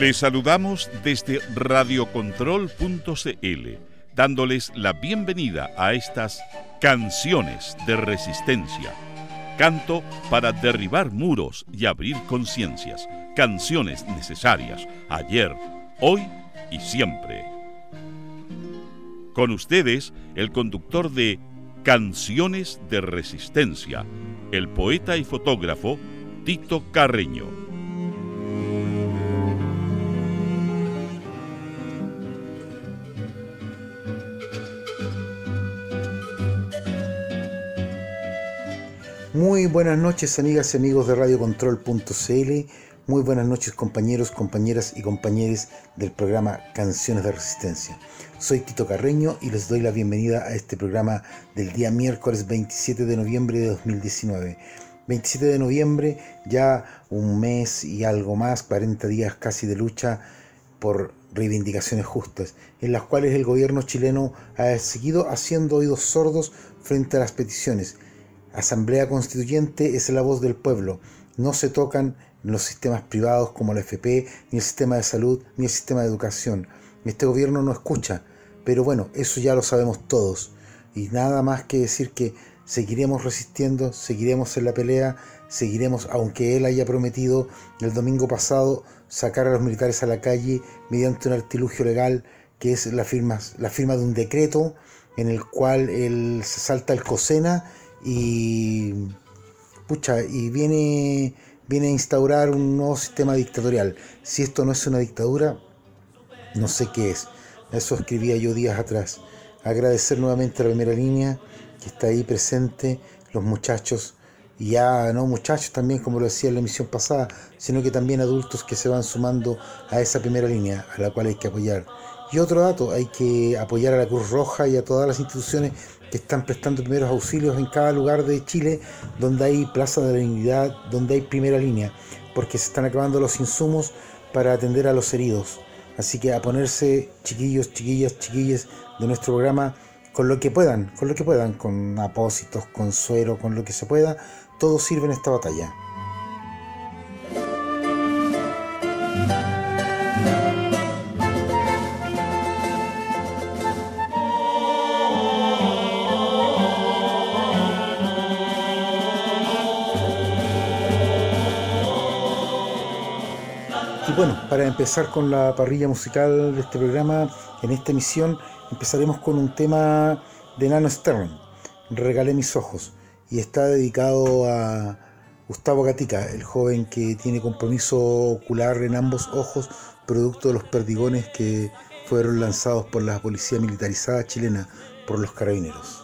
Les saludamos desde radiocontrol.cl, dándoles la bienvenida a estas canciones de resistencia. Canto para derribar muros y abrir conciencias. Canciones necesarias ayer, hoy y siempre. Con ustedes, el conductor de Canciones de Resistencia, el poeta y fotógrafo Tito Carreño. Muy buenas noches amigas y amigos de radiocontrol.cl, muy buenas noches compañeros, compañeras y compañeros del programa Canciones de Resistencia. Soy Tito Carreño y les doy la bienvenida a este programa del día miércoles 27 de noviembre de 2019. 27 de noviembre, ya un mes y algo más, 40 días casi de lucha por reivindicaciones justas, en las cuales el gobierno chileno ha seguido haciendo oídos sordos frente a las peticiones. Asamblea Constituyente es la voz del pueblo, no se tocan los sistemas privados como la FP, ni el sistema de salud, ni el sistema de educación. Este gobierno no escucha, pero bueno, eso ya lo sabemos todos. Y nada más que decir que seguiremos resistiendo, seguiremos en la pelea, seguiremos, aunque él haya prometido el domingo pasado sacar a los militares a la calle mediante un artilugio legal que es la firma, la firma de un decreto en el cual él se salta el COSENA y pucha, y viene, viene a instaurar un nuevo sistema dictatorial. Si esto no es una dictadura, no sé qué es. Eso escribía yo días atrás. Agradecer nuevamente a la primera línea que está ahí presente, los muchachos, ya no muchachos también, como lo decía en la emisión pasada, sino que también adultos que se van sumando a esa primera línea a la cual hay que apoyar. Y otro dato, hay que apoyar a la Cruz Roja y a todas las instituciones que están prestando primeros auxilios en cada lugar de Chile donde hay plaza de la dignidad, donde hay primera línea, porque se están acabando los insumos para atender a los heridos. Así que a ponerse chiquillos, chiquillas, chiquillas de nuestro programa con lo que puedan, con lo que puedan, con apósitos, con suero, con lo que se pueda, todo sirve en esta batalla. Bueno, para empezar con la parrilla musical de este programa, en esta emisión empezaremos con un tema de Nano Stern, Regalé mis ojos, y está dedicado a Gustavo Gatica, el joven que tiene compromiso ocular en ambos ojos, producto de los perdigones que fueron lanzados por la policía militarizada chilena, por los carabineros.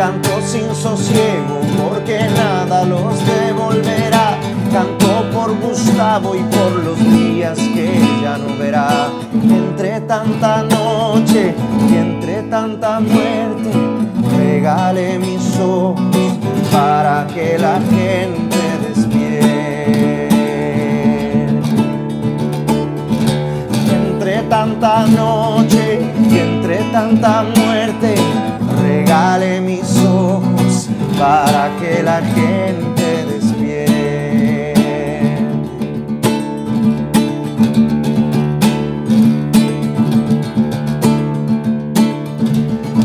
Canto sin sosiego porque nada los devolverá. Canto por Gustavo y por los días que ya no verá. Entre tanta noche y entre tanta muerte, regale mis ojos para que la gente despierte. Entre tanta noche y entre tanta muerte, regale mis ojos para que la gente despierte.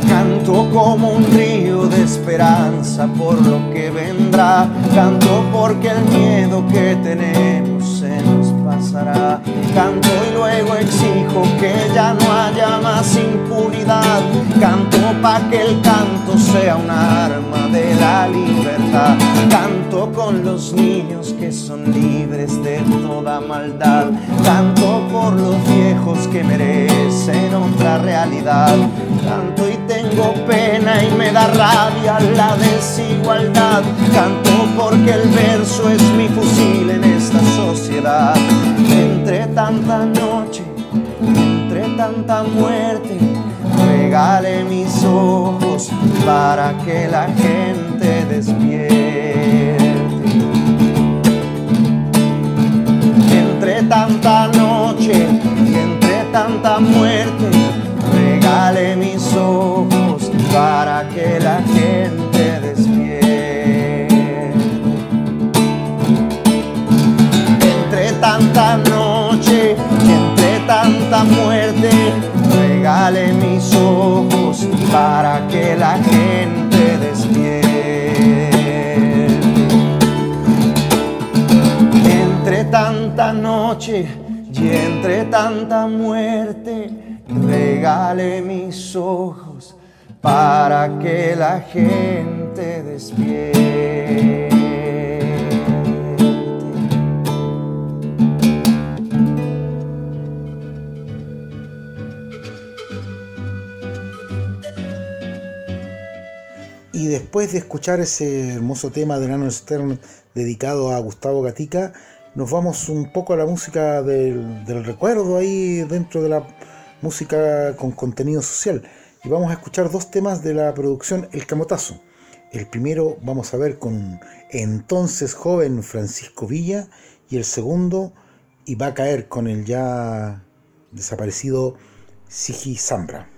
Canto como un río de esperanza por lo que vendrá. Canto porque el miedo que tenemos pasará. Canto y luego exijo que ya no haya más impunidad. Canto para que el canto sea un arma de la libertad. Canto con los niños que son libres de toda maldad. Canto por los viejos que merecen otra realidad. Canto y tengo pena y me da rabia la desigualdad. Canto porque el verso es mi fusil en esta sociedad. Entre tanta noche, entre tanta muerte, regale mis ojos para que la gente despierte. Entre tanta noche entre tanta muerte, regale mis ojos para que la gente despierte. Entre tanta noche y entre tanta muerte, regale mis ojos para que la gente despierte. Y después de escuchar ese hermoso tema de Nano Stern dedicado a Gustavo Gatica, nos vamos un poco a la música del, recuerdo ahí dentro de la música con contenido social. Y vamos a escuchar dos temas de la producción El Camotazo. El primero vamos a ver con entonces joven Francisco Villa y el segundo y va a caer con el ya desaparecido Sigi Zambra.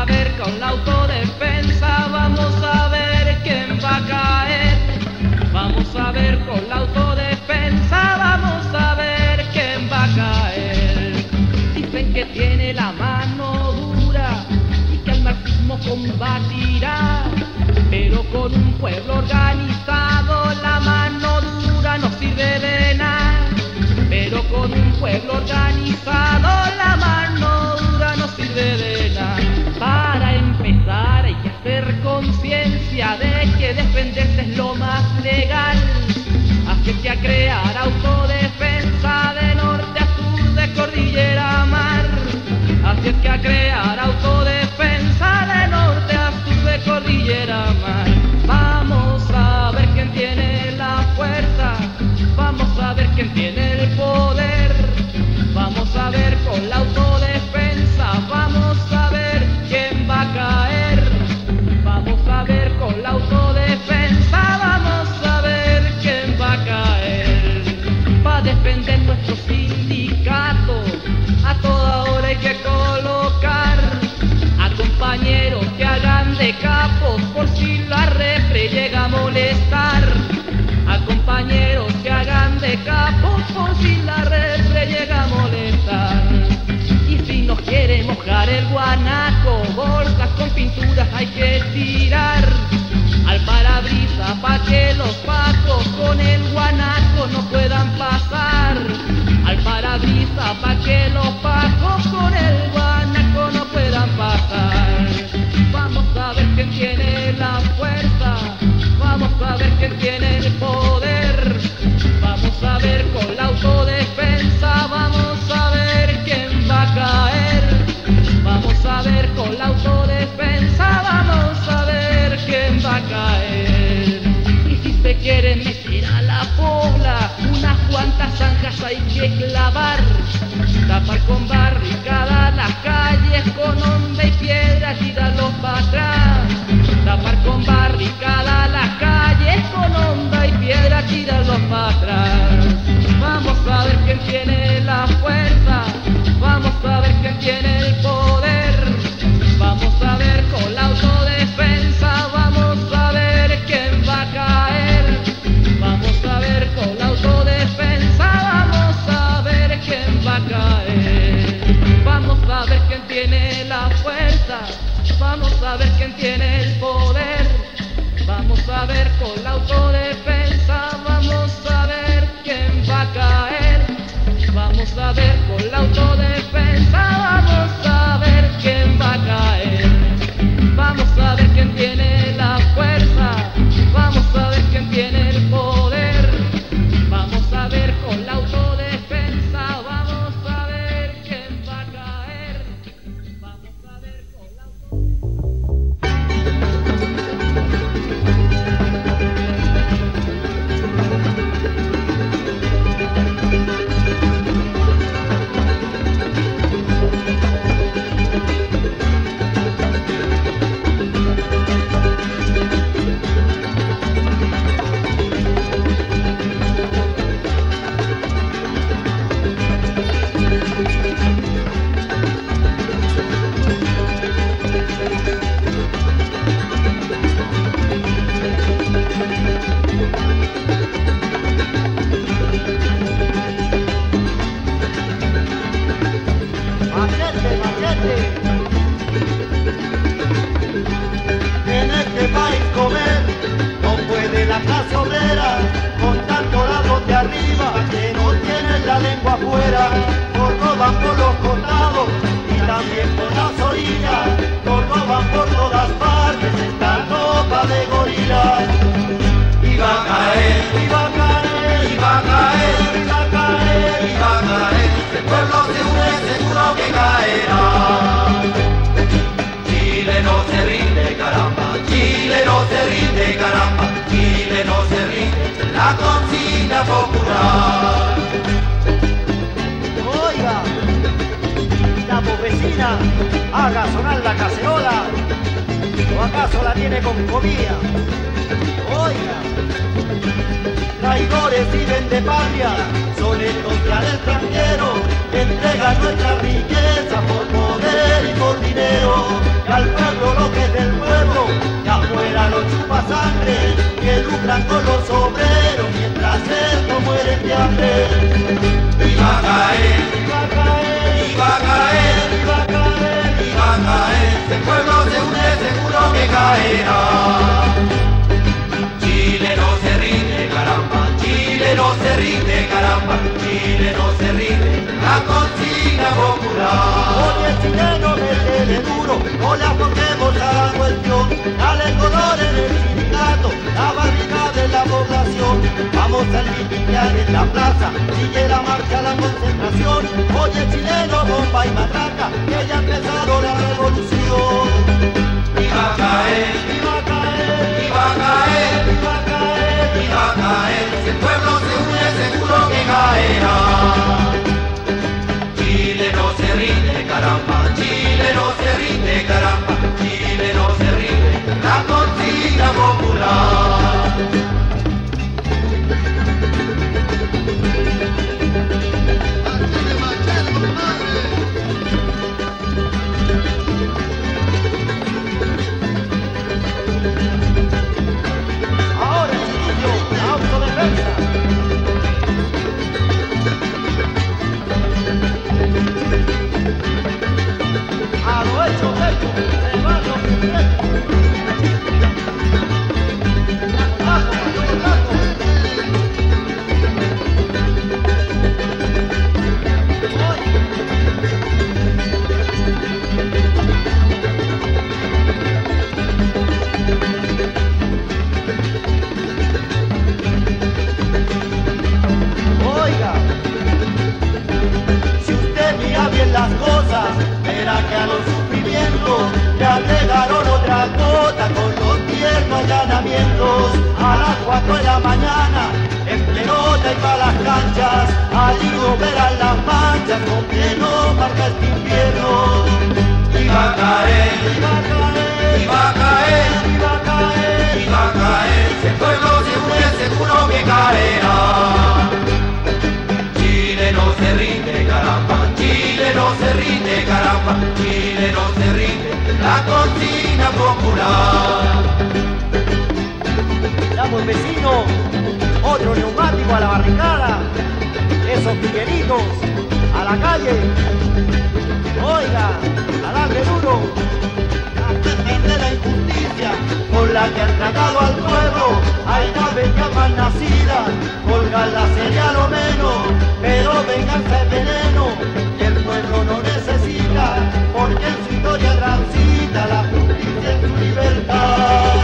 A ver con la autodefensa, vamos a ver quién va a caer, vamos a ver con la autodefensa, vamos a ver quién va a caer. Dicen que tiene la mano dura y que el marxismo combatirá, pero con un pueblo organizado la mano dura no sirve de nada. Pero con un pueblo organizado defenderse es lo más legal. Así que a crear autodefensa de norte a sur, de cordillera a mar. A crear autodefensa de norte a sur, de cordillera a mar. Vamos a ver quién tiene la fuerza, vamos a ver quién tiene el poder, vamos a ver con la A compañeros que hagan de capos por si la repre llega a molestar. Y si nos quiere mojar el guanaco, bolsas con pinturas hay que tirar. Al parabrisas pa' que los pacos con el guanaco no puedan pasar. Al parabrisas pa' que los pacos tiene el poder. Vamos a ver con la autodefensa, vamos a ver quién va a caer. Vamos a ver con la autodefensa, vamos a ver quién va a caer. Y si se quieren meter a la pobla, unas cuantas zanjas hay que clavar. Tapar con barricada las calles con onda y piedra, tirarlos para atrás. Tapar con barricada las calles para atrás. Vamos a ver quién tiene la fuerza, vamos a ver quién tiene el poder. Vamos a ver con la autodefensa, vamos a ver quién va a caer. Vamos a ver con la autodefensa, vamos a ver quién va a caer. Vamos a ver quién tiene la fuerza, vamos a ver quién tiene el poder. Vamos a ver con la autodefensa, Vamos a ver con la autodefensa, Chile no se rinde, caramba. Chile no se rinde, caramba. Chile no se rinde. La consigna popular. Oiga, la vecina, haga sonar la cacerola. ¿O acaso la tiene con comida? Oiga, traidores viven de patria, son estos que al extranjero entregan nuestra riqueza por poder y por dinero. Y al pueblo lo que es del pueblo, y afuera los chupa sangre, que lucran con los obreros mientras estos mueren de hambre. Y va a caer, y va a caer, y va a caer, y va a caer, y va a caer. Si el pueblo se une, seguro que caerá. Chile no se rinde, caramba, Chile no se rinde, caramba, Chile no se rinde, la consigna popular. Oye, chileno, métele duro, no le afloquemos a la cuestión, dale color en el sindicato, la barricada de la población. Vamos a litigar en la plaza, sigue la marcha, la concentración. Oye, chileno, bomba y matraca, que ya ha empezado la revolución. Le agregaron otra gota con los tiernos allanamientos. A las 4 de la mañana, en pelota y para las canchas, allí no verán las manchas con que no marca este invierno. Va a caer, va a caer, va a caer, va a caer, va a caer. Si el pueblo se une, seguro que caerá. Chile no se rinde, caramba, Chile no se rinde, caramba, Chile no se rinde, la consigna popular. Damos vecino, otro neumático a la barricada, esos tigueritos a la calle, oiga, a darle duro, a de la injusticia con la que han tratado al pueblo, hay naves ya mal nacidas, colgarla sería lo menos, pero pueblo no necesita, porque en su historia transita la justicia en su libertad.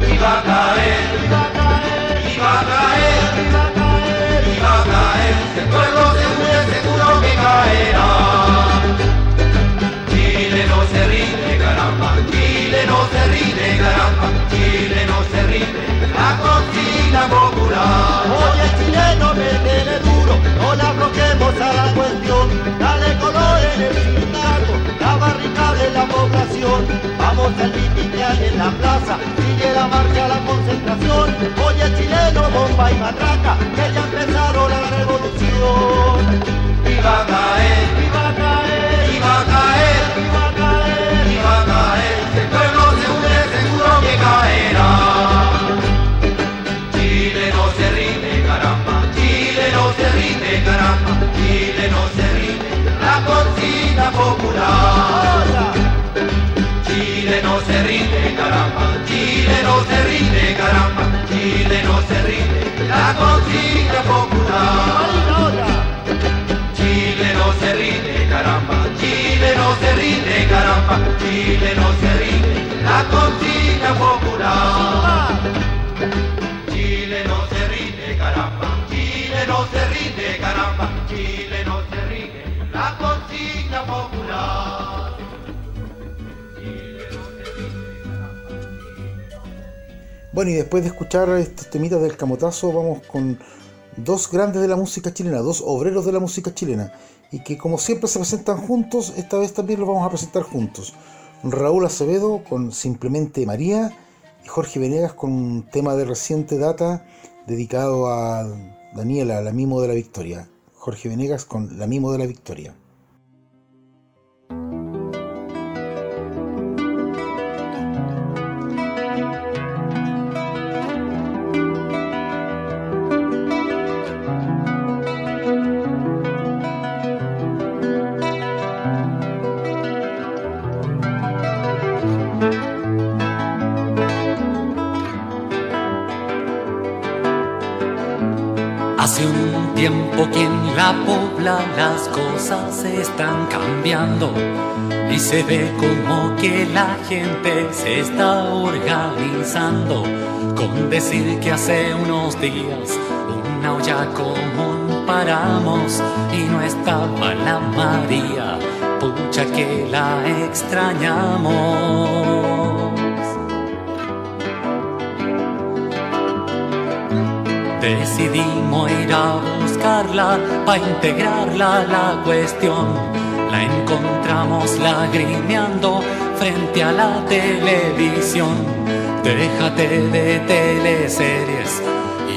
Y va a caer, y va a caer, y va a caer, y va a caer, y va a caer. Si el pueblo se une, seguro que caerá. Chile no se rinde, caramba, Chile no se rinde, caramba, Chile no se rinde, la Argentina popular. Hoy el chileno me duro, no la bloquemos a la cuestión. Dale color en el sindicato, la barricada de la población. Vamos al hay en la plaza, sigue la marcha, la concentración. Hoy el chileno bomba y matraca, que ya empezaron la revolución. iba a caer, iba a caer, viva caer, viva caer. Popular. Chile no se rinde, caramba, Chile no se rinde, caramba, Chile no se rinde, la consigna popular. Chile no se rinde, caramba, Chile no se rinde, caramba, Chile no se rinde, la consigna popular. Chile no se rinde, caramba, Chile no se rinde, caramba, Chile Bueno, y después de escuchar estos temitas del camotazo, vamos con dos grandes de la música chilena, dos obreros de la música chilena, y que como siempre se presentan juntos, esta vez también los vamos a presentar juntos. Raúl Acevedo con Simplemente María y Jorge Venegas con un tema de reciente data dedicado a Daniela, la mimo de la victoria. Jorge Venegas con La mimo de la victoria. Un tiempo que en la pobla las cosas están cambiando y se ve como que la gente se está organizando con decir que hace unos días una olla común paramos y no estaba la María, pucha que la extrañamos. Decidimos ir a buscarla para integrarla a la cuestión. La encontramos lagrimeando frente a la televisión. Déjate de teleseries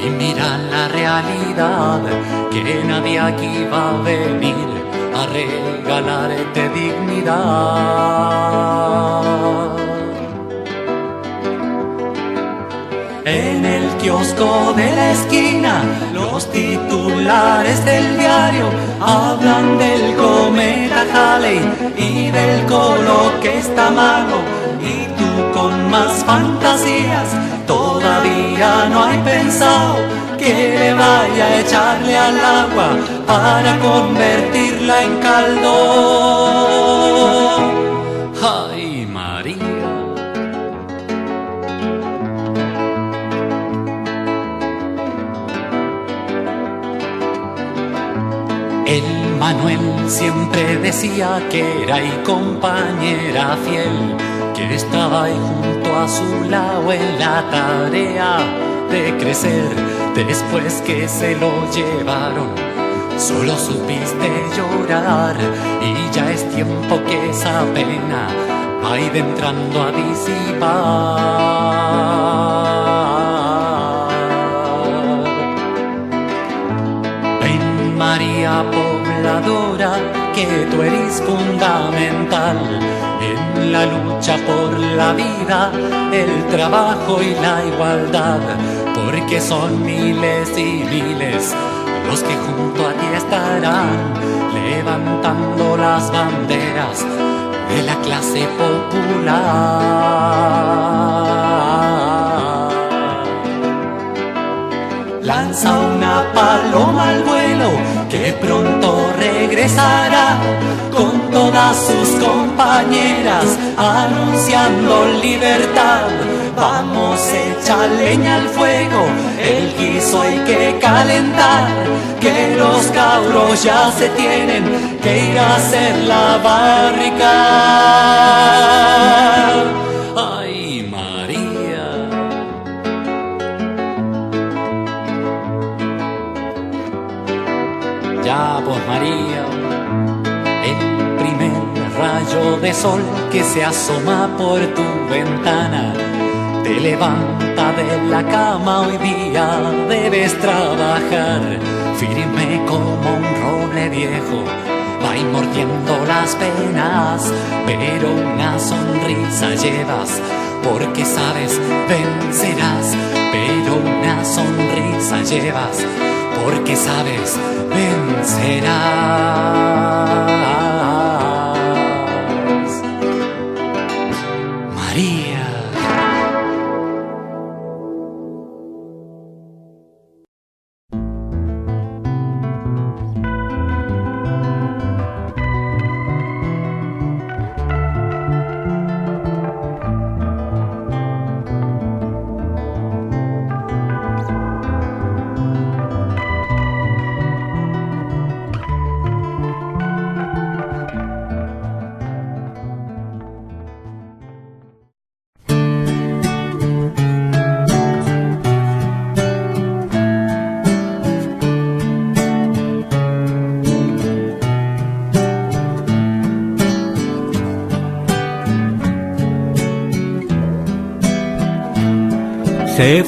y mira la realidad, que nadie aquí va a venir a regalarte dignidad. En el kiosco de la esquina, los titulares del diario hablan del cometa Halley y del colo que está malo. Y tú con más fantasías todavía no hay pensado que le vaya a echarle al agua para convertirla en caldo. Manuel siempre decía que era y compañera fiel, que estaba ahí junto a su lado en la tarea de crecer después que se lo llevaron. Solo supiste llorar y ya es tiempo que esa pena vaya entrando a disipar. María Que tú eres fundamental en la lucha por la vida, el trabajo y la igualdad, porque son miles y miles los que junto a ti estarán levantando las banderas de la clase popular. Lanza una paloma al vuelo que pronto regresará con todas sus compañeras anunciando libertad. Vamos, echa leña al fuego, el guiso hay que calentar, que los cabros ya se tienen que ir a hacer la barrica. Sol que se asoma por tu ventana te levanta de la cama hoy día, debes trabajar firme como un roble viejo. Va mordiendo las penas, pero una sonrisa llevas, porque sabes vencerás, pero una sonrisa llevas, porque sabes vencerás.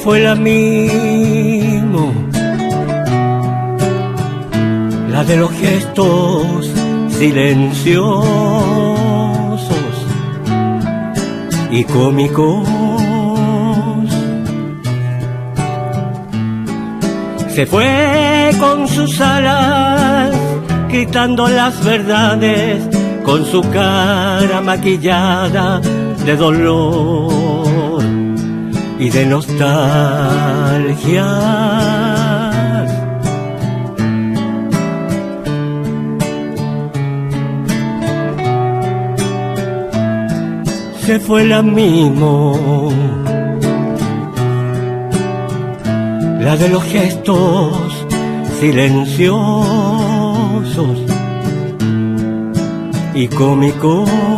Fue la mismo, la de los gestos silenciosos y cómicos. Se fue con sus alas, quitando las verdades, con su cara maquillada de dolor y de nostalgia. Se fue la mismo, la de los gestos silenciosos y cómicos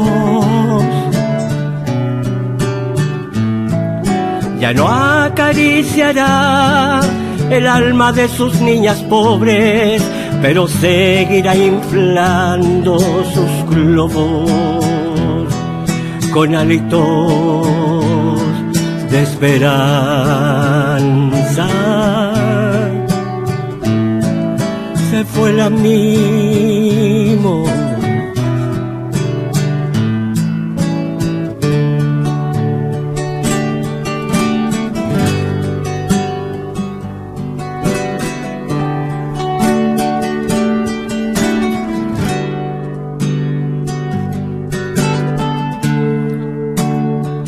ya no acariciará el alma de sus niñas pobres, pero seguirá inflando sus globos con halitos de esperanza. Se fue la mimo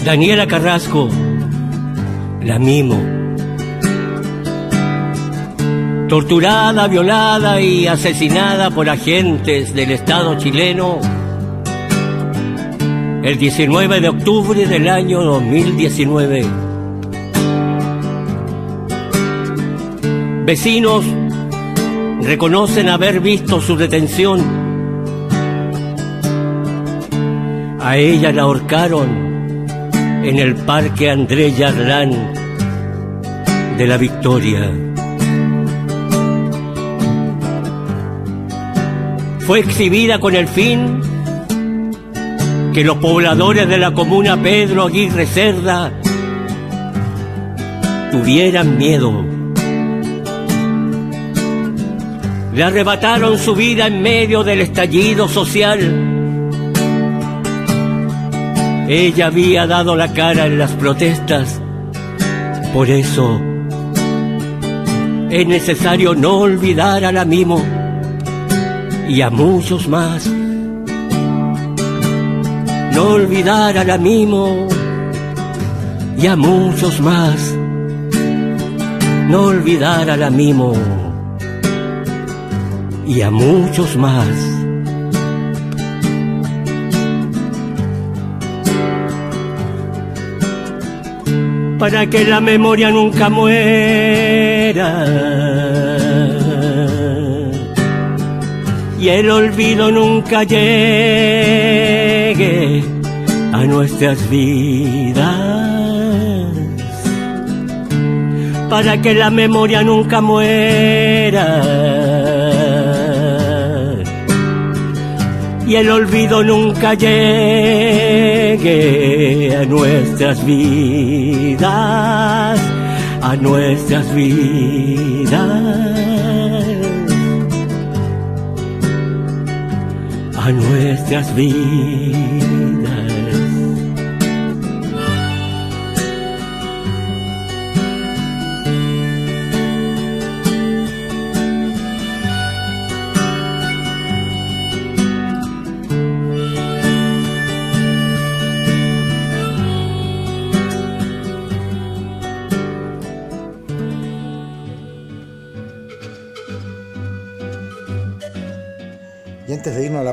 Daniela Carrasco, la mimo. Torturada, violada y asesinada por agentes del Estado chileno el 19 de octubre del año 2019. Vecinos reconocen haber visto su detención. A ella la ahorcaron en el Parque André Yarlán de la Victoria. Fue exhibida con el fin que los pobladores de la comuna Pedro Aguirre Cerda tuvieran miedo. Le arrebataron su vida en medio del estallido social ella había dado la cara en las protestas. Por eso es necesario no olvidar a la Mimo y a muchos más. No olvidar a la Mimo y a muchos más. No olvidar a la Mimo y a muchos más. Para que la memoria nunca muera. Y el olvido nunca llegue a nuestras vidas. Para que la memoria nunca muera y el olvido nunca llegue a nuestras vidas, a nuestras vidas. A nuestras vidas.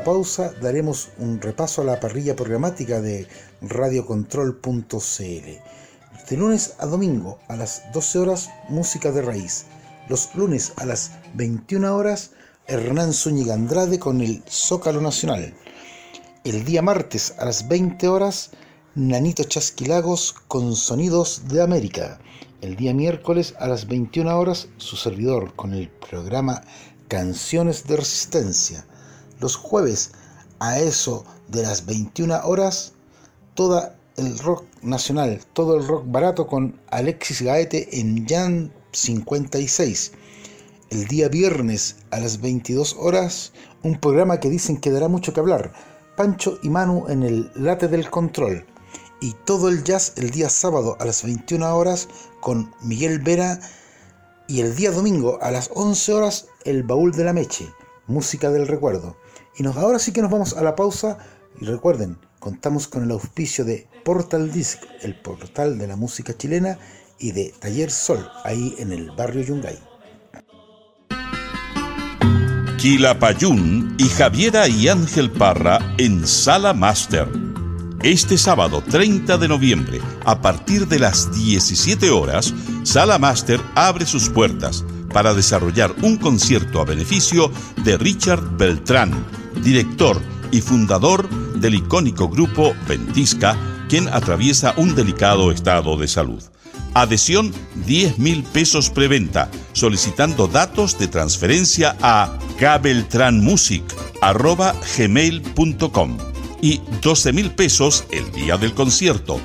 Pausa, daremos un repaso a la parrilla programática de radiocontrol.cl. De lunes a domingo a las 12 horas, música de raíz. Los lunes a las 21 horas, Hernán Zúñiga Andrade con el Zócalo Nacional. El día martes a las 20 horas, Nanito Chasquilagos con Sonidos de América. El día miércoles a las 21 horas, su servidor con el programa Canciones de Resistencia. Los jueves a eso de las 21 horas, todo el rock nacional, todo el rock barato con Alexis Gaete en Jan 56. El día viernes a las 22 horas, un programa que dicen que dará mucho que hablar. Pancho y Manu en el Late del Control. Y todo el jazz el día sábado a las 21 horas con Miguel Vera. Y el día domingo a las 11 horas, el Baúl de la Meche, música del recuerdo. Y nos, ahora sí que nos vamos a la pausa. Y recuerden, contamos con el auspicio de Portal Disc, el portal de la música chilena, y de Taller Sol, ahí en el barrio Yungay. Quilapayún y Javiera y Ángel Parra en Sala Master. Este sábado 30 de noviembre, a partir de las 17 horas, Sala Master abre sus puertas para desarrollar un concierto a beneficio de Richard Beltrán, director y fundador del icónico grupo Ventisca, quien atraviesa un delicado estado de salud. Adhesión 10 mil pesos preventa, solicitando datos de transferencia a gmail.com y 12 mil pesos el día del concierto.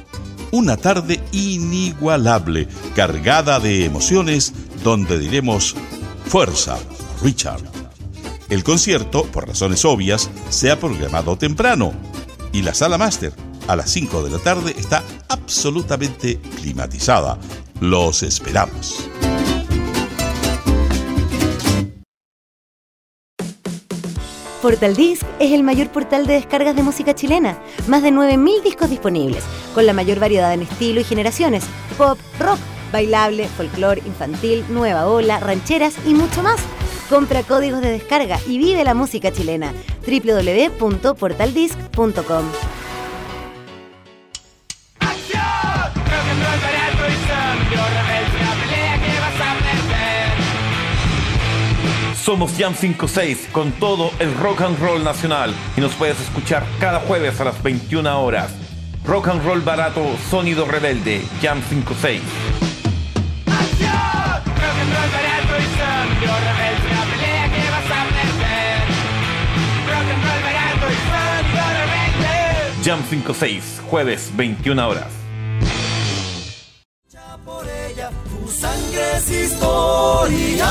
Una tarde inigualable, cargada de emociones, donde diremos fuerza, Richard. El concierto, por razones obvias, se ha programado temprano y la sala máster a las 5 de la tarde está absolutamente climatizada. Los esperamos. Portal Disc es el mayor portal de descargas de música chilena. Más de 9.000 discos disponibles, con la mayor variedad en estilo y generaciones. Pop, rock, bailable, folclore, infantil, nueva ola, rancheras y mucho más. Compra códigos de descarga y vive la música chilena. www.portaldisc.com Somos Jam 56 con todo el rock and roll nacional y nos puedes escuchar cada jueves a las 21 horas. Rock and roll barato, sonido rebelde, Jam 56. Jam 56, jueves 21 horas. Por ella, tu sangre es historia.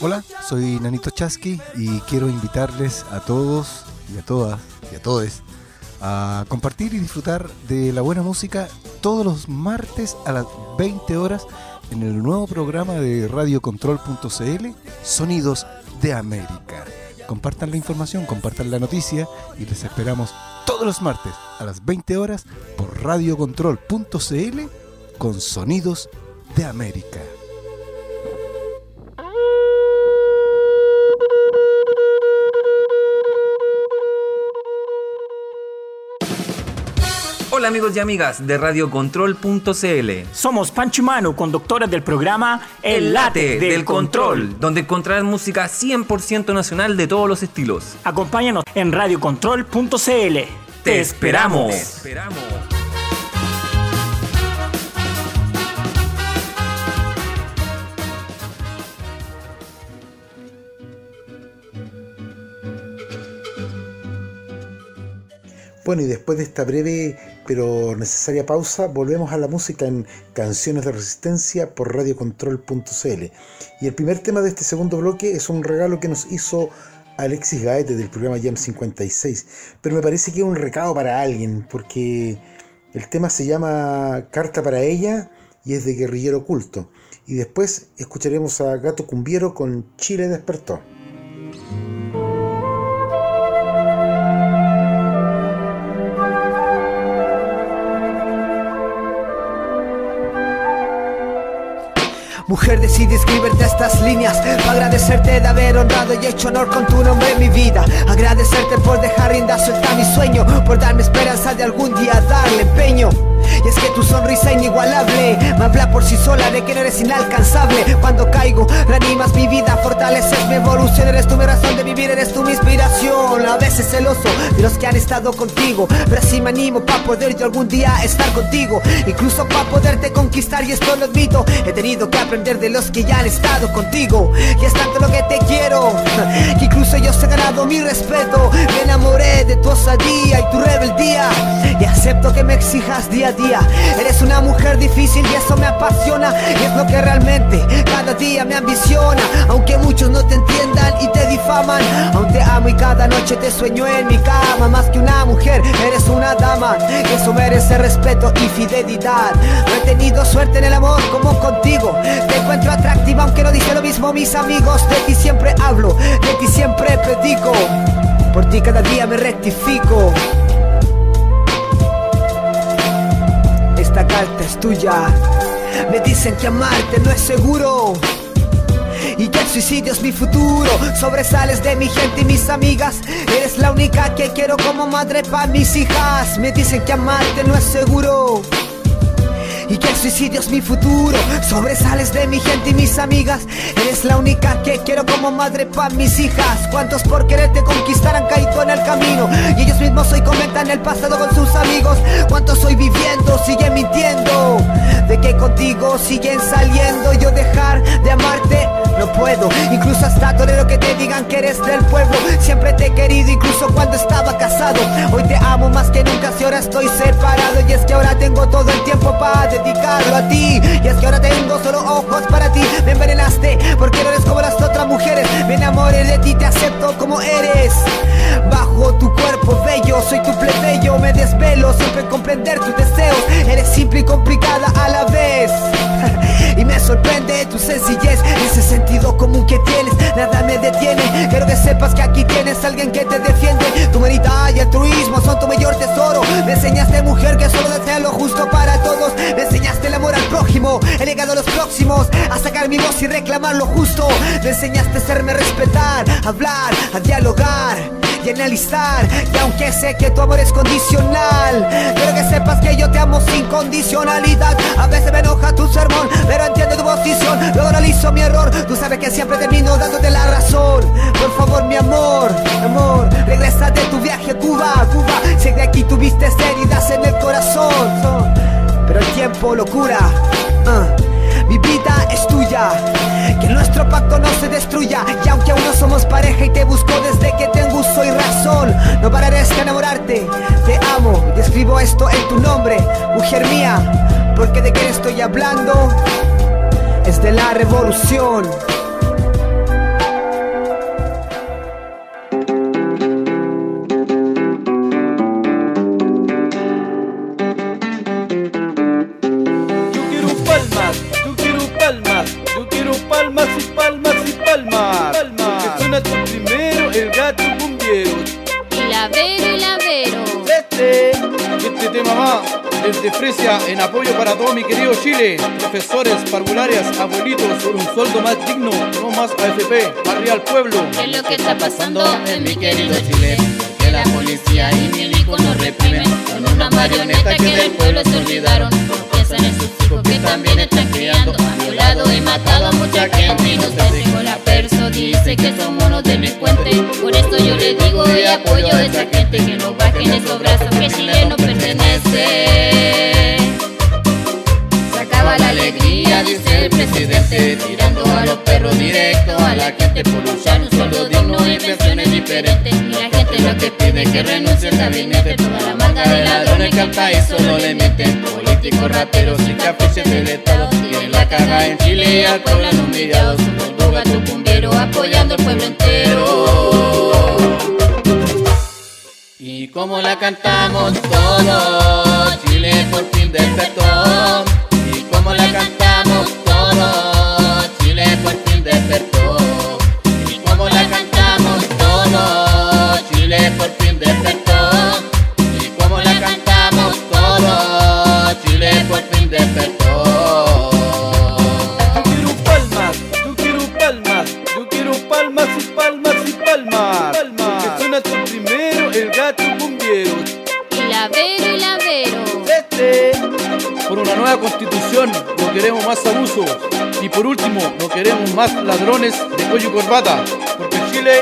Hola, soy Nanito Chasqui y quiero invitarles a todos y a todas y a todos a compartir y disfrutar de la buena música todos los martes a las 20 horas en el nuevo programa de radiocontrol.cl Sonidos de América. Compartan la información, compartan la noticia y les esperamos todos los martes a las 20 horas por radiocontrol.cl con Sonidos de América. Hola amigos y amigas de radiocontrol.cl. Somos Pancho y Manu, conductores del programa El Late del, Control, donde encontrarás música 100% nacional de todos los estilos. Acompáñanos en radiocontrol.cl. Te esperamos. Te esperamos. Bueno, y después de esta breve pero necesaria pausa, volvemos a la música en Canciones de Resistencia por radiocontrol.cl. Y el primer tema de este segundo bloque es un regalo que nos hizo Alexis Gaete del programa Jam 56. Pero me parece que es un recado para alguien, porque el tema se llama Carta para ella y es de Guerrillero Oculto. Y después escucharemos a Gato Cumbiero con Chile Despertó. Mujer, decidí escribirte estas líneas para agradecerte de haber honrado y hecho honor con tu nombre en mi vida. Agradecerte por dejar rienda suelta mi sueño, por darme esperanza de algún día darle empeño. Y es que tu sonrisa inigualable me habla por sí sola de que no eres inalcanzable. Cuando caigo, reanimas mi vida, fortaleces mi evolución. Eres tú mi razón de vivir, eres tú mi inspiración. A veces celoso de los que han estado contigo, pero así me animo para poder yo algún día estar contigo. Incluso para poderte conquistar, y esto lo admito. He tenido que aprender de los que ya han estado contigo. Y es tanto lo que te quiero, que incluso yo he ganado mi respeto. Me enamoré de tu osadía y tu rebeldía. Y acepto que me exijas día Eres una mujer difícil y eso me apasiona. Y es lo que realmente cada día me ambiciona. Aunque muchos no te entiendan y te difaman. Aún te amo y cada noche te sueño en mi cama. Más que una mujer, eres una dama. Y eso merece respeto y fidelidad. No he tenido suerte en el amor como contigo. Te encuentro atractiva aunque no dice lo mismo mis amigos. De ti siempre hablo, de ti siempre predico. Por ti cada día me rectifico. Es tuya. Me dicen que amarte no es seguro. Y que el suicidio es mi futuro. Sobresales de mi gente y mis amigas. Eres la única que quiero como madre para mis hijas. Me dicen que amarte no es seguro y que el suicidio es mi futuro. Sobresales de mi gente y mis amigas. Eres la única que quiero como madre para mis hijas. ¿Cuántos por quererte conquistar han caído en el camino? Y ellos mismos hoy comentan el pasado con sus amigos. ¿Cuántos hoy viviendo siguen mintiendo? De que contigo siguen saliendo. Yo dejar de amarte no puedo. Incluso hasta torero que te digan que eres del pueblo. Siempre te he querido, incluso cuando estaba casado. Hoy te amo más que nunca si ahora estoy separado. Y es que ahora tengo todo el tiempo para dedicarlo a ti. Y es que ahora tengo solo ojos para ti. Me envenenaste porque no eres como las otras mujeres. Me enamoré de ti, te acepto como eres. Bajo tu cuerpo bello, soy tu plebeyo. Me desvelo siempre en comprender tus deseos. Eres simple y complicada a la vez. Y me sorprende tu sencillez, Quiero que sepas que aquí tienes alguien que te defiende. Tu humanidad y altruismo son tu mayor tesoro. Me enseñaste, mujer, que solo desea lo justo para todos. Me enseñaste el amor al prójimo, el legado a los próximos, a sacar mi voz y reclamar lo justo. Me enseñaste a hacerme respetar, hablar, a dialogar y analizar Y aunque sé que tu amor es condicional Quiero que sepas que yo te amo sin condicionalidad. A veces me enoja tu sermón Pero entiendo tu posición. Luego analizo mi error Tú sabes que siempre termino dándote la razón. Por favor mi amor, amor Regresa de tu viaje a Cuba, Cuba. Sé que aquí tuviste heridas en el corazón. Pero el tiempo lo cura uh. Mi vida es tuya, que nuestro pacto no se destruya. Y aunque aún no somos pareja y te busco desde que tengo uso y razón, no pararé de enamorarte. Te amo y escribo esto en tu nombre, mujer mía, porque de qué estoy hablando es de la revolución. Para todo mi querido Chile. Profesores, parvularias, abuelitos, por un sueldo más digno, no más AFP, arriba al pueblo. ¿Qué es lo que está pasando en mi querido Chile? Que la policía y milico nos reprimen. Son una marioneta que del pueblo se olvidaron. Piensan en sus hijos que también están criando. Han violado y matado a mucha gente y nos tengo la perso. Dice que somos unos delincuentes. Por esto yo le digo y apoyo a esa gente que no bajen esos brazos que Chile no la gente por luchar un sueldo digno y pensiones diferentes. Y la gente lo que pide que renuncie el gabinete Toda la manga de ladrones que al país solo le meten. Políticos, rateros y capriches del Estado Tienen la caga en Chile y al pueblo han humillado Somos gatos bomberos apoyando al pueblo entero. Y como la cantamos todos Chile por fin despertó Y como la cantamos todos constitución no queremos más abusos. Y por último, no queremos más ladrones de cuello y corbata. Porque Chile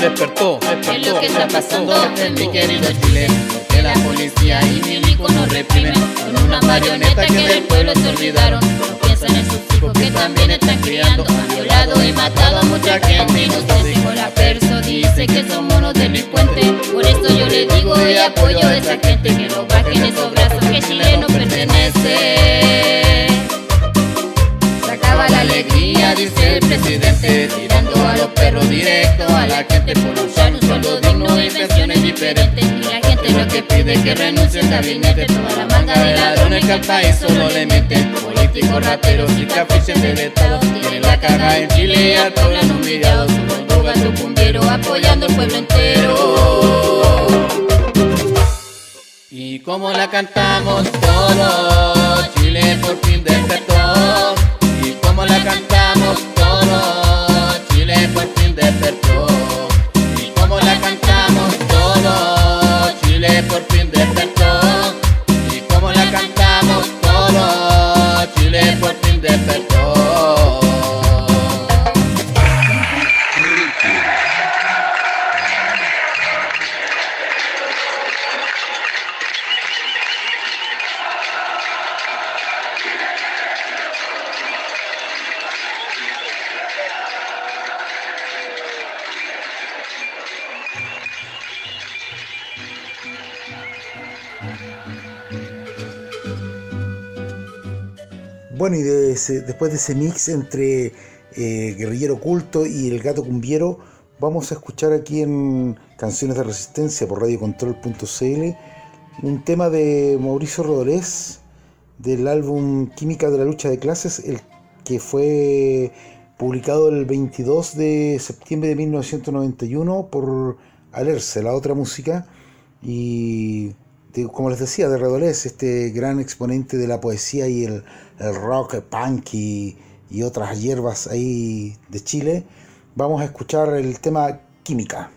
despertó, despertó. Es lo que está pasando en mi querido Chile Porque la policía y milico nos reprimen Son una marioneta que del pueblo se olvidaron No piensan en sus hijos que también están criando Han violado y matado a mucha gente Y nos dijo la perso, dice que somos unos delincuentes Por eso yo le digo y apoyo a esa gente Que no bajen esos brazos que Chile no pertenece se acaba la alegría, dice el presidente, tirando a los perros directo a la gente por luchar un sueldo digno y pensiones diferentes. Y la pide que renuncie el gabinete, toda la manga de ladrones que al país solo le meten. Políticos, rateros y capriches del Estado, tienen la caga en Chile y al pueblo han humillado. Somos dos gatos cumberos apoyando al pueblo entero. Y como la cantamos todos, Chile por fin despertó. Y como la cantamos todos, Chile por fin despertó. Por fin Bueno, y de después de ese mix entre eh, Guerrillero Oculto y El Gato Cumbiero, vamos a escuchar aquí en Canciones de Resistencia por radiocontrol.cl un tema de Mauricio Rodolés del álbum Química de la Lucha de Clases, el que fue publicado el 22 de septiembre de 1991 por Alerce, la otra música, y como les decía, de Redolés, este gran exponente de la poesía y el, el rock, punk y, y otras hierbas ahí de Chile, vamos a escuchar el tema. ¡Química!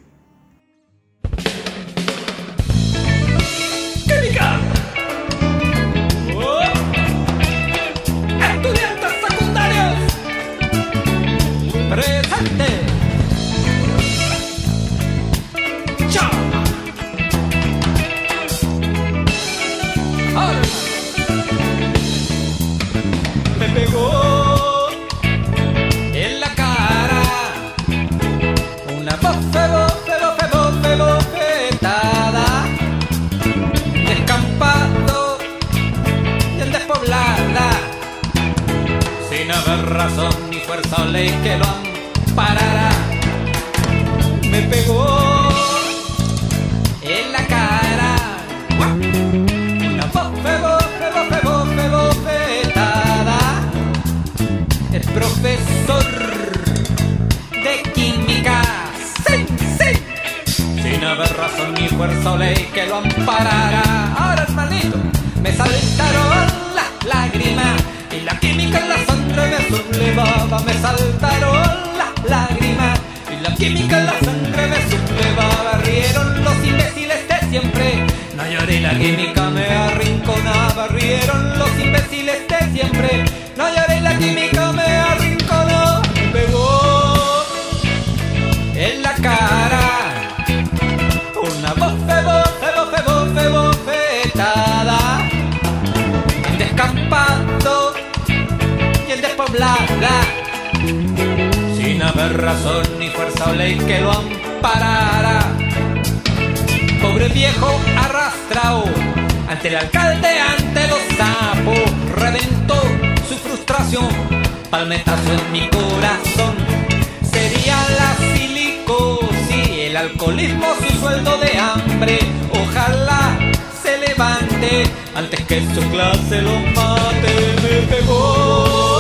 Alcoholismo, su sueldo de hambre. Ojalá se levante antes que su clase lo mate. Me pegó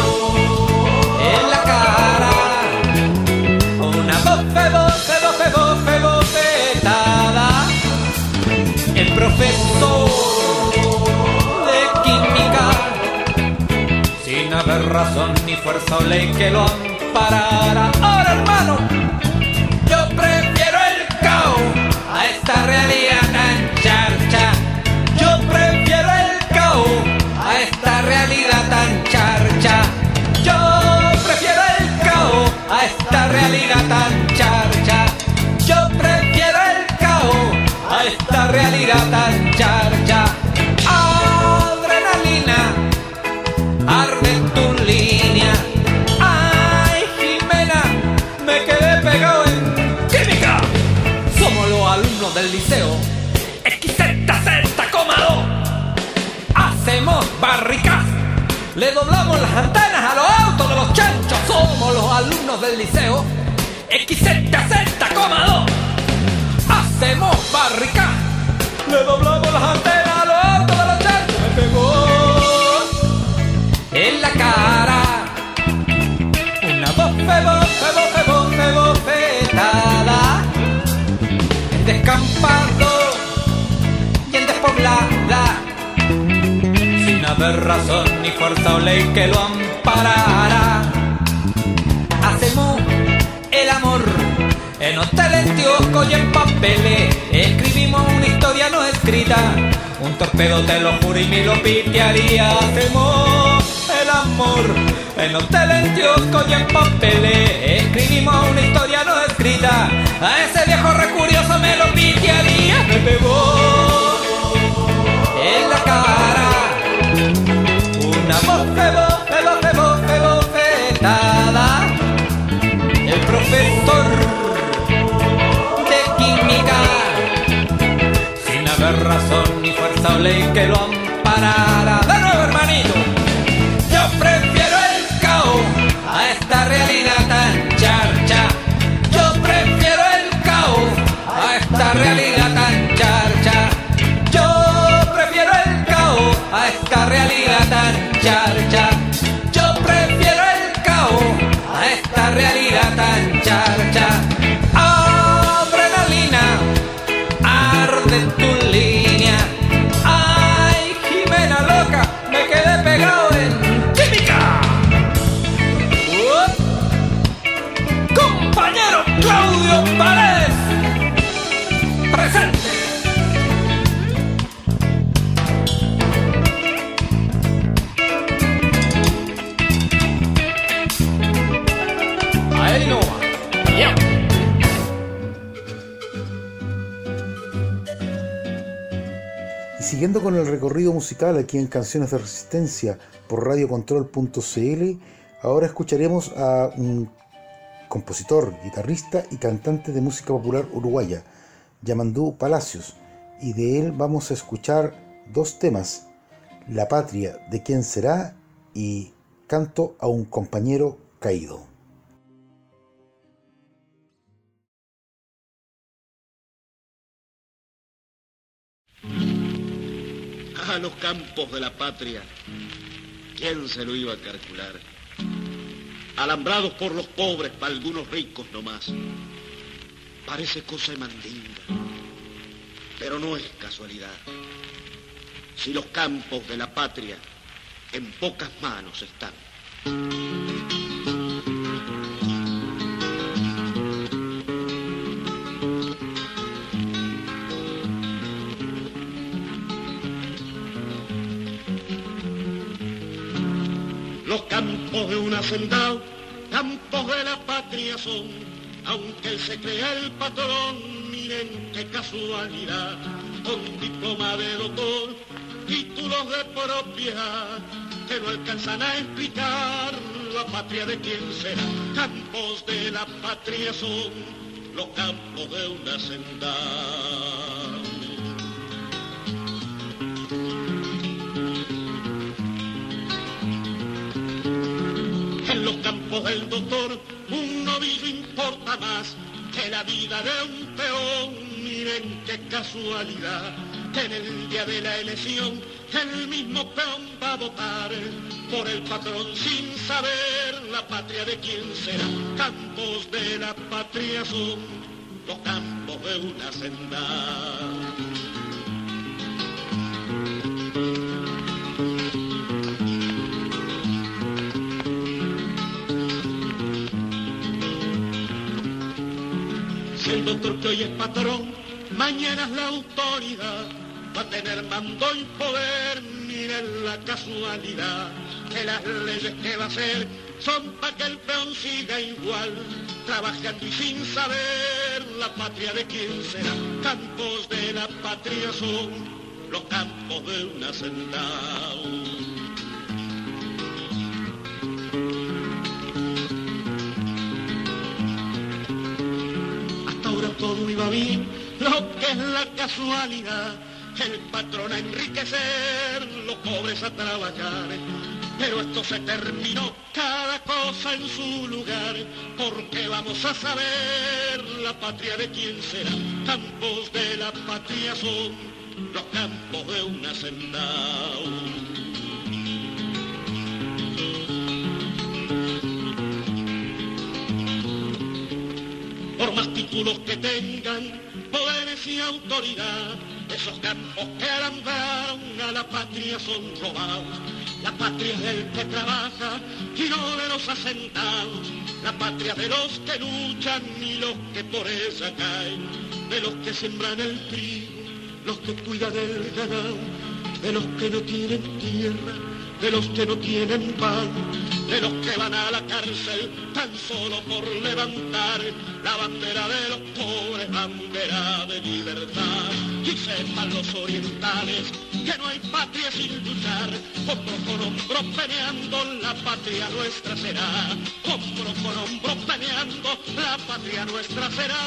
en la cara una bofe, bofe, bofe, bofe, bofetada. El profesor de química, sin haber razón ni fuerza o ley que lo amparara. Ahora, hermano, realidad tan charcha. Yo prefiero el caos a esta realidad tan charcha. Yo prefiero el caos a esta realidad tan charcha. Yo prefiero el caos a esta realidad tan charcha. Le doblamos las antenas a los autos de los chanchos. Somos los alumnos del liceo. XZZ,2. Hacemos barricas. Le doblamos las antenas haber razón ni fuerza o ley que lo amparara. Hacemos el amor en hoteles, kioscos y en papeles. Escribimos una historia no escrita. Un torpedo te lo juro y me lo pitearía. Hacemos el amor en hoteles, kioscos y en papeles. Escribimos una historia no escrita. A ese viejo recurioso me lo pitearía. Me pegó de química, sin haber razón ni fuerza o ley que lo amparara. De nuevo, hermanito, yo prefiero el caos a esta realidad tan charcha. Yo prefiero el caos a esta realidad tan charcha. Yo prefiero el caos a esta realidad tan charcha. Siguiendo con el recorrido musical aquí en Canciones de Resistencia por radiocontrol.cl, ahora escucharemos a un compositor, guitarrista y cantante de música popular uruguaya, Yamandú Palacios, y de él vamos a escuchar dos temas, La patria de quién será y Canto a un compañero caído. Los campos de la patria, ¿quién se lo iba a calcular? Alambrados por los pobres, para algunos ricos nomás. Parece cosa de mandinga, pero no es casualidad. Si los campos de la patria en pocas manos están. son, aunque él se crea el patrón, miren qué casualidad, con diploma de doctor, títulos de propiedad, que no alcanzan a explicar la patria de quien será, campos de la patria son los campos de una senda. en los campos del doctor importa más que la vida de un peón. Miren qué casualidad, que en el día de la elección el mismo peón va a votar por el patrón sin saber la patria de quién será. Campos de la patria son los campos de una senda. El doctor que hoy es patrón, mañana es la autoridad, va a tener mando y poder, miren la casualidad, que las leyes que va a hacer son para que el peón siga igual, trabajando y sin saber la patria de quién será. Campos de la patria son los campos de una senda. Todo iba bien, lo que es la casualidad, el patrón a enriquecer, los pobres a trabajar. Pero esto se terminó, cada cosa en su lugar, porque vamos a saber la patria de quién será. Campos de la patria son los campos de una senda. Por más títulos que tengan, poderes y autoridad, esos campos que alambraron a la patria son robados. La patria es del que trabaja y no de los asentados, la patria de los que luchan y los que por ella caen, de los que sembran el trigo, los que cuidan el ganado, de los que no tienen tierra, de los que no tienen pan, de los que van a la cárcel tan solo por levantar la bandera de los pobres, bandera de libertad. Y sepan los orientales que no hay patria sin luchar, hombro con hombro peleando, la patria nuestra será. Hombro con hombro peleando, la patria nuestra será.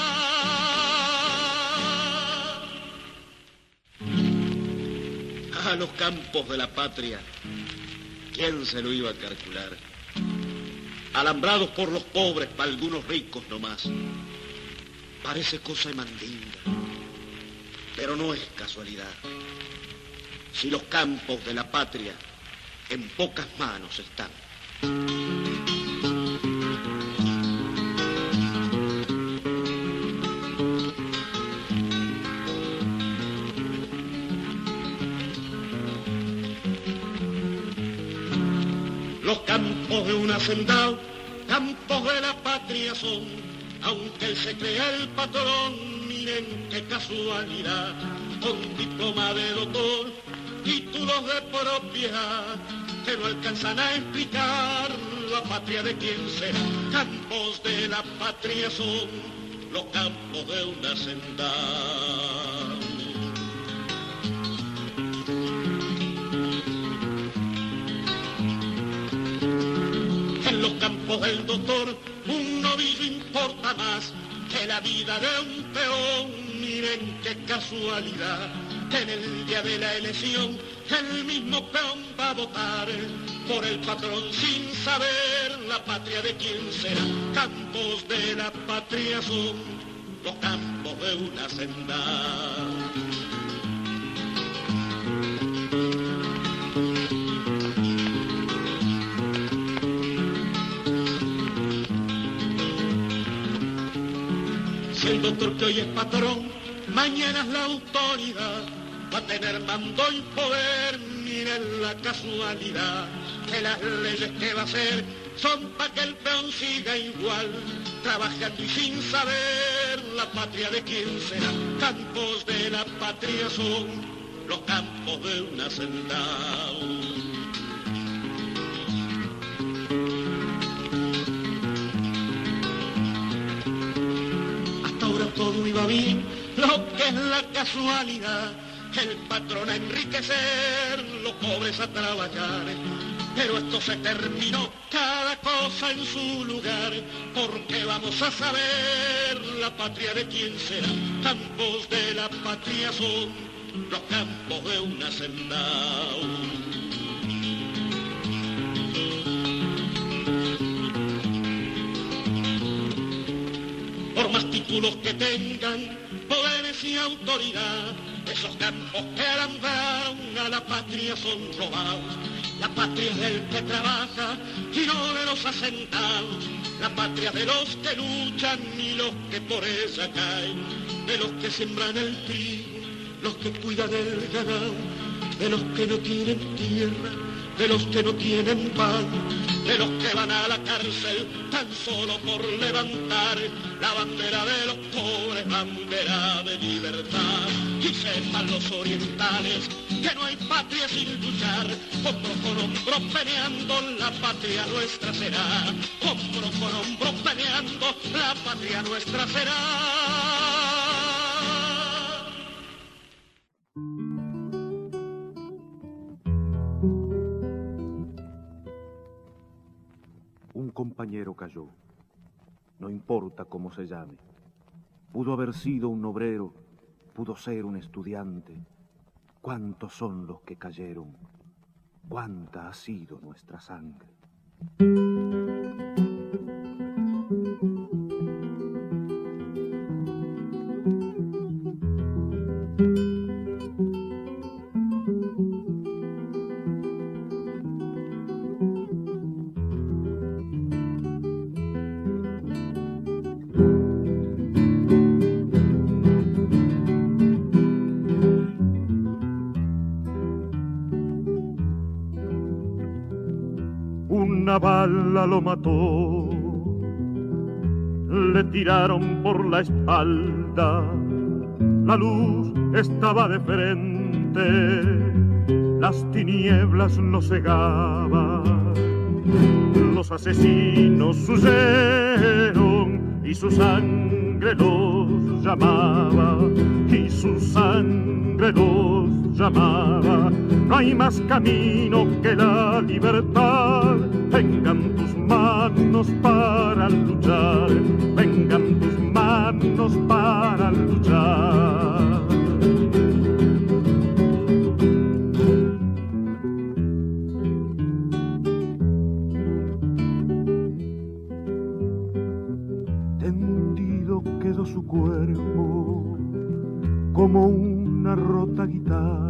A los campos de la patria, ¿quién se lo iba a calcular? alambrados por los pobres, para algunos ricos nomás. Parece cosa mandinga, pero no es casualidad. Si los campos de la patria en pocas manos están. Campos de la patria son, aunque él se crea el patrón, miren qué casualidad, con diploma de doctor, títulos de propiedad, que no alcanzan a explicar la patria de quién será. Campos de la patria son los campos de una senda. Campos del doctor un novillo importa más que la vida de un peón. Miren qué casualidad, en el día de la elección el mismo peón va a votar por el patrón sin saber la patria de quién será. Campos de la patria son los campos de una senda. Doctor que hoy es patrón, mañana es la autoridad, va a tener mando y poder, miren la casualidad, que las leyes que va a hacer son para que el peón siga igual, trabajando y sin saber la patria de quién será. Campos de la patria son los campos de una senda. Todo iba bien, lo que es la casualidad, el patrón a enriquecer, los pobres a trabajar. Pero esto se terminó, cada cosa en su lugar, porque vamos a saber la patria de quién será. Campos de la patria son los campos de una senda. Títulos que tengan poderes y autoridad. Esos campos que harán a la patria son robados. La patria es del que trabaja y no de los asentados. La patria de los que luchan y los que por ella caen. De los que siembran el trigo, los que cuidan el ganado. De los que no tienen tierra, de los que no tienen pan de los que van a la cárcel tan solo por levantar la bandera de los pobres, bandera de libertad. Y sepan los orientales que no hay patria sin luchar, hombro con hombro peleando, la patria nuestra será. Hombro con hombro peleando, la patria nuestra será. Un compañero cayó, no importa cómo se llame. Pudo haber sido un obrero, pudo ser un estudiante. ¿Cuántos son los que cayeron? ¿Cuánta ha sido nuestra sangre? Lo mató, le tiraron por la espalda, la luz estaba de frente, las tinieblas lo cegaban, los asesinos huyeron y su sangre los llamaba, y su sangre los llamaba. No hay más camino que la libertad. Manos para luchar. Vengan tus manos para luchar. Tendido quedó su cuerpo como una rota guitarra.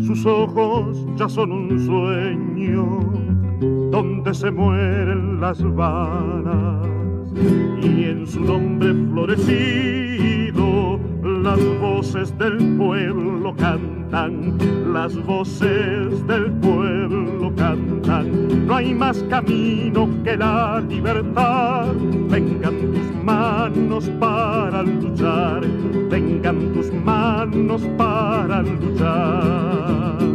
Sus ojos ya son un sueño se mueren las vanas y en su nombre florecido las voces del pueblo cantan, las voces del pueblo cantan. No hay más camino que la libertad. Vengan tus manos para luchar, vengan tus manos para luchar.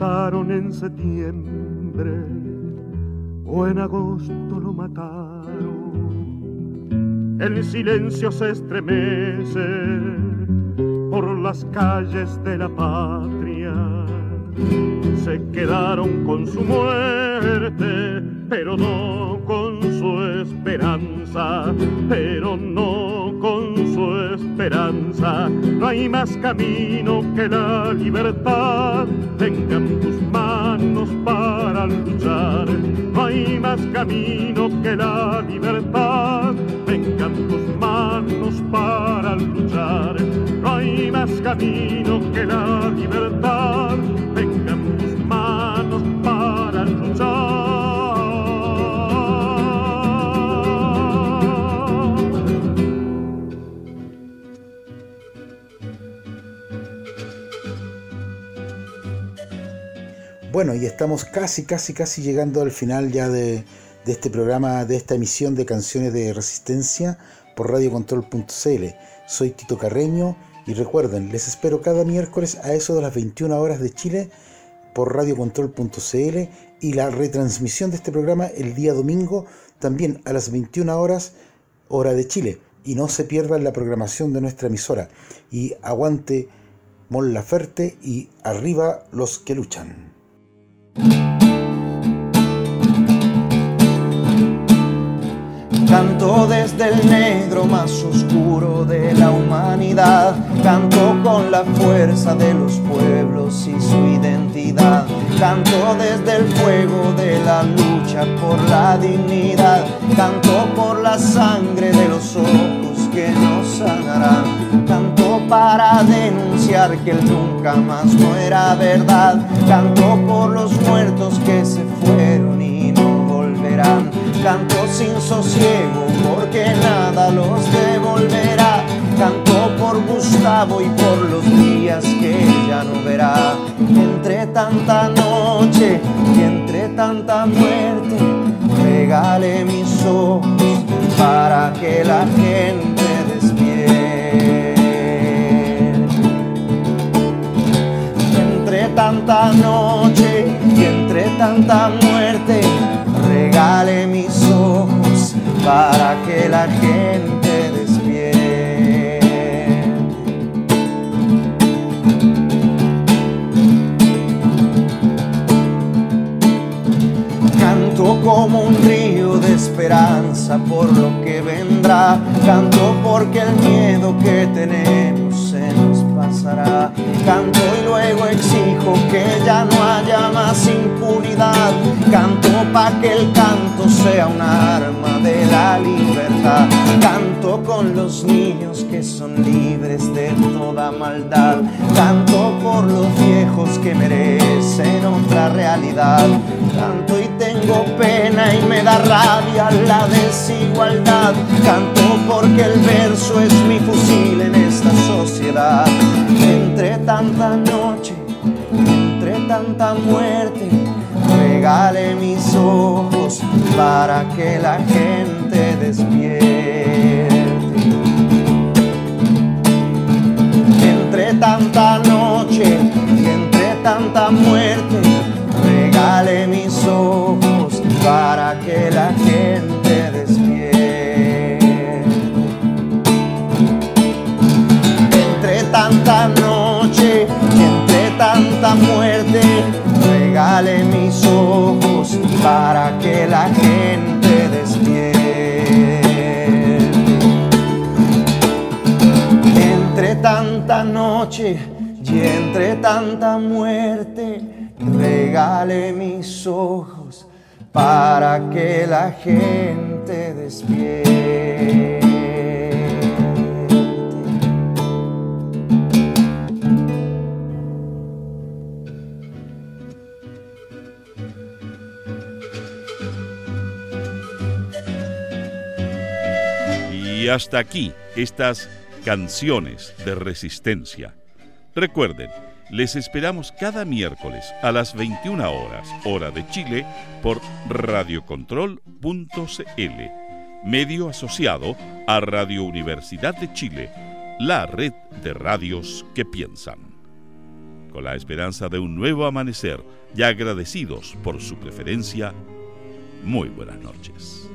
En septiembre o en agosto lo mataron. El silencio se estremece por las calles de la patria. Se quedaron con su muerte, pero no con su esperanza, pero no No hay más camino que la libertad. Vengan tus manos para luchar. No hay más camino que la libertad. Vengan tus manos para luchar. No hay más camino que la libertad. Bueno, y estamos casi, casi, casi llegando al final ya de, este programa, de esta emisión de canciones de resistencia por radiocontrol.cl. Soy Tito Carreño y recuerden, les espero cada miércoles a eso de las 21 horas de Chile por radiocontrol.cl y la retransmisión de este programa el día domingo también a las 21 horas hora de Chile. Y no se pierdan la programación de nuestra emisora. Y aguante Mon Laferte y arriba los que luchan. Canto desde el negro más oscuro de la humanidad. Canto con la fuerza de los pueblos y su identidad. Canto desde el fuego de la lucha por la dignidad. Canto por la sangre de los ojos que nos sanarán. Canto para denunciar que el nunca más no era verdad. Canto por los muertos que se fueron y no volverán. Canto sin sosiego porque nada los devolverá. Canto por Gustavo y por los días que ya no verá. Entre tanta noche y entre tanta muerte, regale mis ojos para que la gente tanta noche y entre tanta muerte, regale mis ojos para que la gente despierte. Canto como un río de esperanza por lo que vendrá. Canto porque el miedo que tenemos pasará. Canto y luego exijo que ya no haya más impunidad. Canto pa' que el canto sea un arma de la libertad. Canto con los niños que son libres de toda maldad. Canto por los viejos que merecen otra realidad. Canto y tengo pena y me da rabia la desigualdad. Canto porque el verso es mi fusil en esta sociedad. Tanta muerte, regale mis ojos para que la gente despierte. Entre tanta noche y entre tanta muerte, regale mis ojos para que la gente regale mis ojos para que la gente despierte. Entre tanta noche y entre tanta muerte, regale mis ojos para que la gente despierte. Y hasta aquí estas canciones de resistencia. Recuerden, les esperamos cada miércoles a las 21 horas, hora de Chile, por radiocontrol.cl, medio asociado a Radio Universidad de Chile, la red de radios que piensan. Con la esperanza de un nuevo amanecer y agradecidos por su preferencia, muy buenas noches.